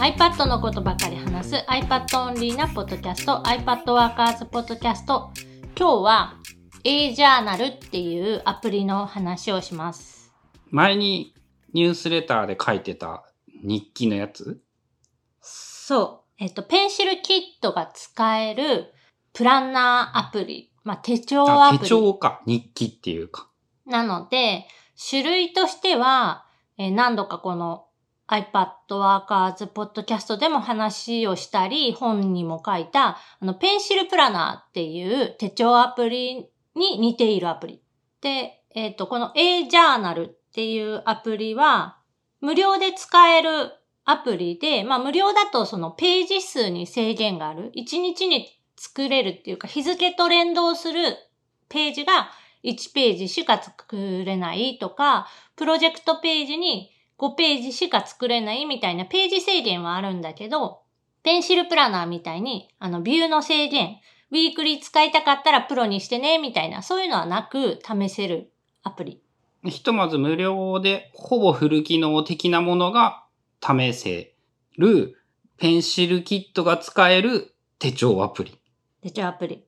iPad のことばかり話す iPad オンリーなポッドキャスト iPad ワーカーズポッドキャスト今日は A ジャーナルっていうアプリの話をします。前にニュースレターで書いてた日記のやつ？そう。えっと、ペンシルキットが使えるプランナーアプリ。まあ、手帳アあプリ。手帳か。日記っていうか。なので、種類としては、えー何度かこの iPad Workers Podcast でも話をしたり、本にも書いた、あの、ペンシルプラナーっていう手帳アプリに似ているアプリ。で、えっ、と、この A ジャーナルっていうアプリは、無料で使えるアプリで、まあ無料だとそのページ数に制限がある。1日に作れるっていうか、日付と連動するページが1ページしか作れないとか、プロジェクトページに5ページしか作れないみたいなページ制限はあるんだけど、ペンシルプラナーみたいに、あの、ビューの制限、ウィークリー使いたかったらプロにしてね、みたいな、そういうのはなく試せるアプリ。ひとまず無料でほぼフル機能的なものが試せるペンシルキットが使える手帳アプリ。手帳アプリ。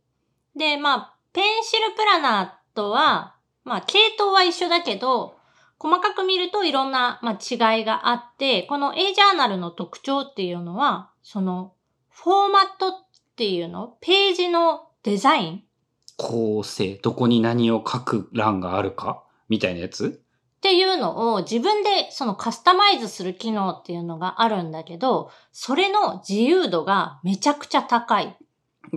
で、まあ、ペンシルプラナーとは、まあ、系統は一緒だけど、細かく見るといろんな、まあ、違いがあって、この A ジャーナルの特徴っていうのは、その、フォーマットっていうのページのデザイン？構成、どこに何を書く欄があるか？みたいなやつ？っていうのを自分でそのカスタマイズする機能っていうのがあるんだけど、それの自由度がめちゃくちゃ高い。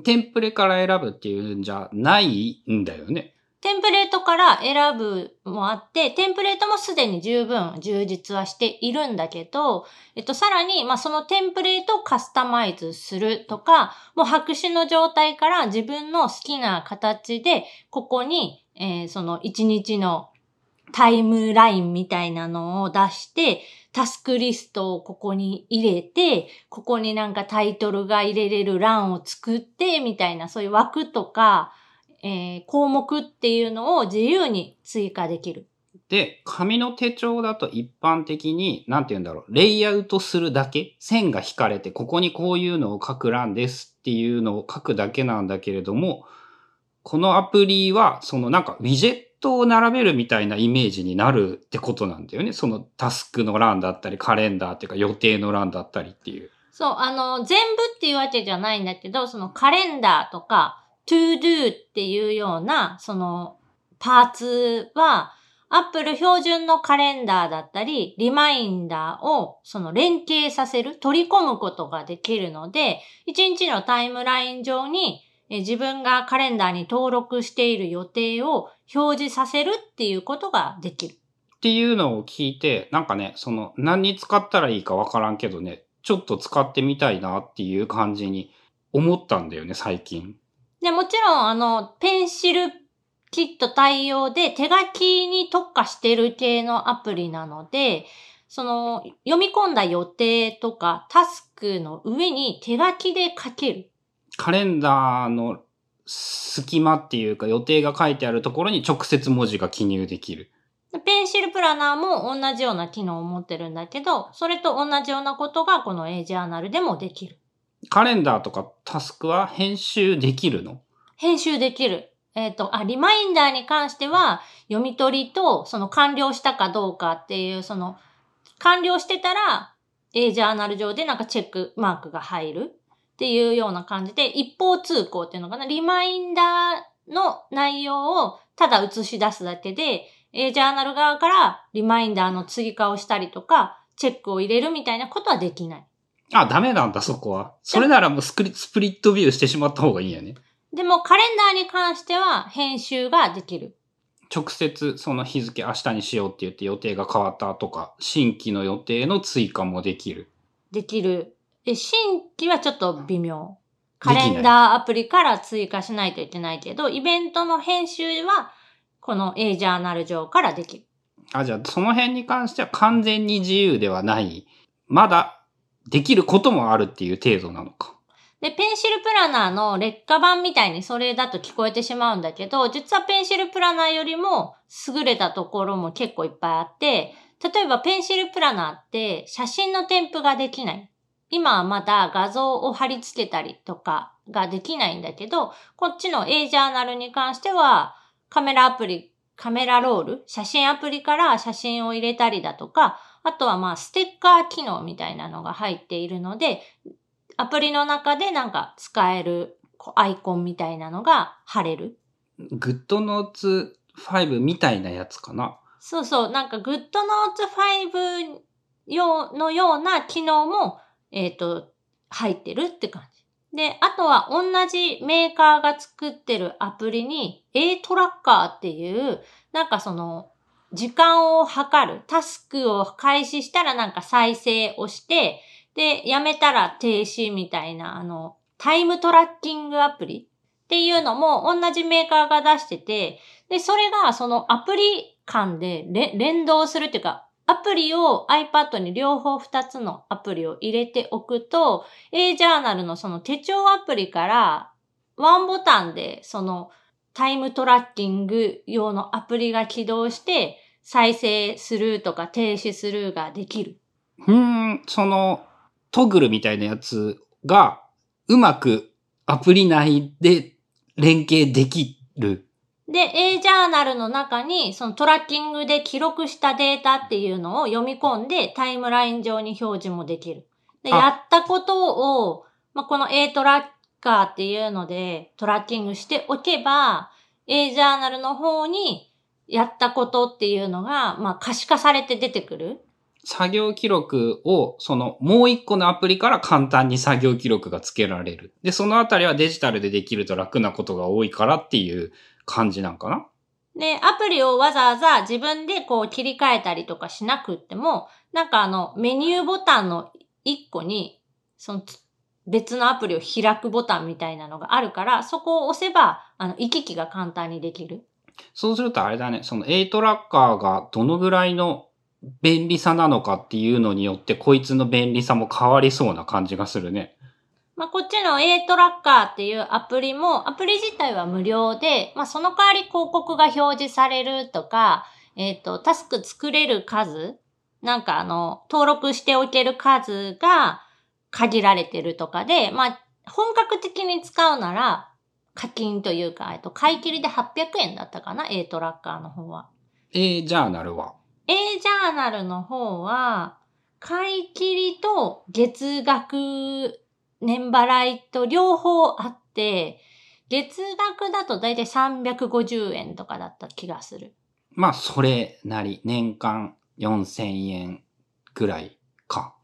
テンプレから選ぶっていうんじゃないんだよね。テンプレートから選ぶもあって、テンプレートもすでに十分充実はしているんだけど、えっと、さらに、まあ、そのテンプレートをカスタマイズするとか、もう白紙の状態から自分の好きな形で、ここに、えーその一日のタイムラインみたいなのを出して、タスクリストをここに入れて、ここになんかタイトルが入れれる欄を作って、みたいな、そういう枠とか、えー項目っていうのを自由に追加できる。で、紙の手帳だと一般的に、なんて言うんだろう、レイアウトするだけ、線が引かれて、ここにこういうのを書く欄ですっていうのを書くだけなんだけれども、このアプリは、そのなんかウィジェットを並べるみたいなイメージになるってことなんだよね。そのタスクの欄だったり、カレンダーっていうか予定の欄だったりっていう。そう、あの、全部っていうわけじゃないんだけど、そのカレンダーとか、to do っていうような、その、パーツは、Apple 標準のカレンダーだったり、リマインダーをその連携させる、取り込むことができるので、一日のタイムライン上に自分がカレンダーに登録している予定を表示させるっていうことができる。っていうのを聞いて、なんかね、その何に使ったらいいかわからんけどね、ちょっと使ってみたいなっていう感じに思ったんだよね、最近。で、もちろん、あの、ペンシルキット対応で手書きに特化してる系のアプリなので、その、読み込んだ予定とかタスクの上に手書きで書ける。カレンダーの隙間っていうか予定が書いてあるところに直接文字が記入できる。でペンシルプラナーも同じような機能を持ってるんだけど、それと同じようなことがこの A ジャーナルでもできる。カレンダーとかタスクは編集できるの？編集できる。えっ、と、あ、リマインダーに関しては、読み取りと、その完了したかどうかっていう、その、完了してたら、A ジャーナル上でなんかチェックマークが入るっていうような感じで、一方通行っていうのかな？リマインダーの内容をただ映し出すだけで、A ジャーナル側からリマインダーの追加をしたりとか、チェックを入れるみたいなことはできない。あ、ダメなんだ、そこは。それならもうスクリスプリットビューしてしまった方がいいんやね。でもカレンダーに関しては編集ができる。直接その日付明日にしようって言って予定が変わったとか、新規の予定の追加もできる。できる。え、新規はちょっと微妙。カレンダーアプリから追加しないといけないけど、イベントの編集は、この A ジャーナル上からできる。あ、じゃあその辺に関しては完全に自由ではない。まだできることもあるっていう程度なのか。で、ペンシルプラナーの劣化版みたいにそれだと聞こえてしまうんだけど、実はペンシルプラナーよりも優れたところも結構いっぱいあって、例えばペンシルプラナーって写真の添付ができない。今はまだ画像を貼り付けたりとかができないんだけど、こっちの A ジャーナルに関しては、カメラアプリ、カメラロール、写真アプリから写真を入れたりだとか、あとはまあステッカー機能みたいなのが入っているので、アプリの中でなんか使えるアイコンみたいなのが貼れる。グッドノーツ5みたいなやつかな。そうそう。なんか GoodNotes 5用のような機能も、えっ、と、入ってるって感じ。で、あとは同じメーカーが作ってるアプリに A トラッカーっていう、なんかその、時間を測る、タスクを開始したらなんか再生をして、で、やめたら停止みたいな、あの、タイムトラッキングアプリっていうのも同じメーカーが出してて、で、それがそのアプリ間で連動するっていうか、アプリを iPad に両方2つのアプリを入れておくと、A ジャーナルのその手帳アプリからワンボタンでそのタイムトラッキング用のアプリが起動して再生するとか停止するができる。うん、そのトグルみたいなやつがうまくアプリ内で連携できる。で、A ジャーナルの中に、そのトラッキングで記録したデータっていうのを読み込んでタイムライン上に表示もできる。で、やったことを、まあ、この A トラッカーっていうのでトラッキングしておけば、A ジャーナルの方にやったことっていうのが、まあ、可視化されて出てくる。作業記録を、その、もう一個のアプリから簡単に作業記録がつけられる。で、そのあたりはデジタルでできると楽なことが多いからっていう感じなんかなで、アプリをわざわざ自分でこう切り替えたりとかしなくっても、なんかあの、メニューボタンの一個に、その、別のアプリを開くボタンみたいなのがあるから、そこを押せば、あの、行き来が簡単にできる。そうするとあれだね、その A トラッカーがどのぐらいの便利さなのかっていうのによって、こいつの便利さも変わりそうな感じがするね。まあ、こっちの A トラッカーっていうアプリも、アプリ自体は無料で、まあ、その代わり広告が表示されるとか、えっ、ー、と、タスク作れる数、なんかあの、登録しておける数が限られてるとかで、まあ、本格的に使うなら、課金というか、えっと、買い切りで800円だったかな ?A トラッカーの方は。A ジャーナルは？A ジャーナルの方は、買い切りと月額年払いと両方あって、月額だとだいたい350円とかだった気がする。まあ、それなり、年間4000円ぐらいか。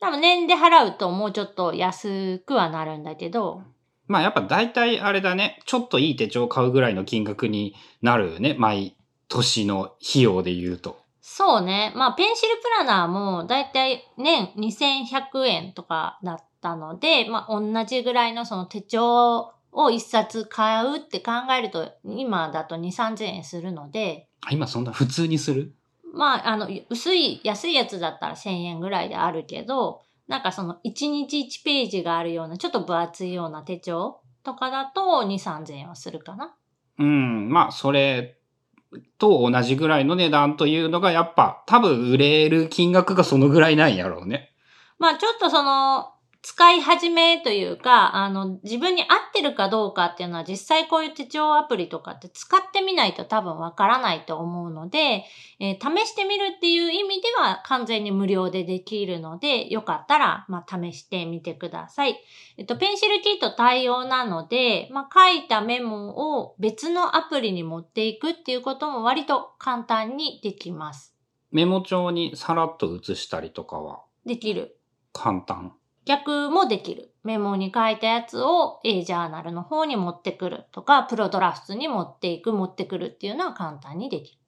多分年で払うともうちょっと安くはなるんだけど。まあやっぱ大体あれだね、ちょっといい手帳買うぐらいの金額になるよね、毎年の費用で言うと。そうね。まあペンシルプラナーもだいたい年2100円とかだったので、まあ同じぐらいのその手帳を一冊買うって考えると、今だと2、3000円するので。今そんな普通にする？まあ、あの、薄い、安いやつだったら1000円ぐらいであるけど、なんかその1日1ページがあるような、ちょっと分厚いような手帳とかだと2、3000円はするかな。うん、まあ、それと同じぐらいの値段というのが、やっぱ多分売れる金額がそのぐらいなんやろうね。まあ、ちょっとその、使い始めというか、あの、自分に合ってるかどうかっていうのは実際こういう手帳アプリとかって使ってみないと多分わからないと思うので、えー、試してみるっていう意味では完全に無料でできるので、よかったら、まあ、試してみてください。えっと、ペンシルキット対応なので、まあ、書いたメモを別のアプリに持っていくっていうことも割と簡単にできます。メモ帳にさらっと写したりとかは？できる。簡単。逆もできる。メモに書いたやつを A ジャーナルの方に持ってくるとか、プロドラフトに持っていく、持ってくるっていうのは簡単にできる。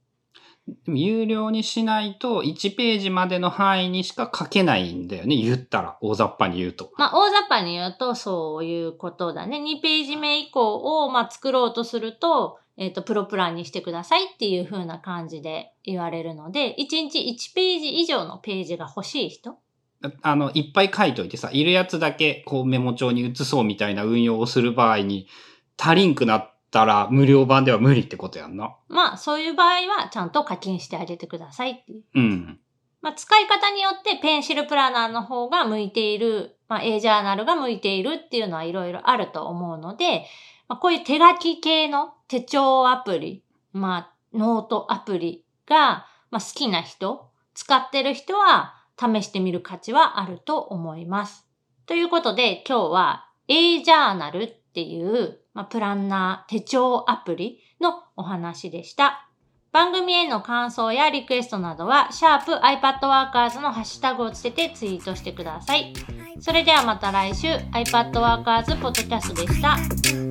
有料にしないと1ページまでの範囲にしか書けないんだよね。言ったら、大雑把に言うと。まあ、大雑把に言うとそういうことだね。2ページ目以降を、まあ、作ろうとすると、えっ、ー、と、プロプランにしてくださいっていう風な感じで言われるので、1日1ページ以上のページが欲しい人あの、いっぱい書いといてさ、いるやつだけこうメモ帳に移そうみたいな運用をする場合に、足りんくなったら無料版では無理ってことやんな。まあ、そういう場合はちゃんと課金してあげてくださいっていう。うん。まあ、使い方によってペンシルプラナーの方が向いている、まあ、A ジャーナルが向いているっていうのはいろいろあると思うので、まあ、こういう手書き系の手帳アプリ、まあ、ノートアプリが、まあ、好きな人、使ってる人は試してみる価値はあると思います。ということで今日は A ジャーナルっていう、まあ、プランナー手帳アプリのお話でした。番組への感想やリクエストなどは、シャープ i p a d w o r k e r s のハッシュタグをつけてツイートしてください。それではまた来週、iPadWorkers ポッドキャストでした。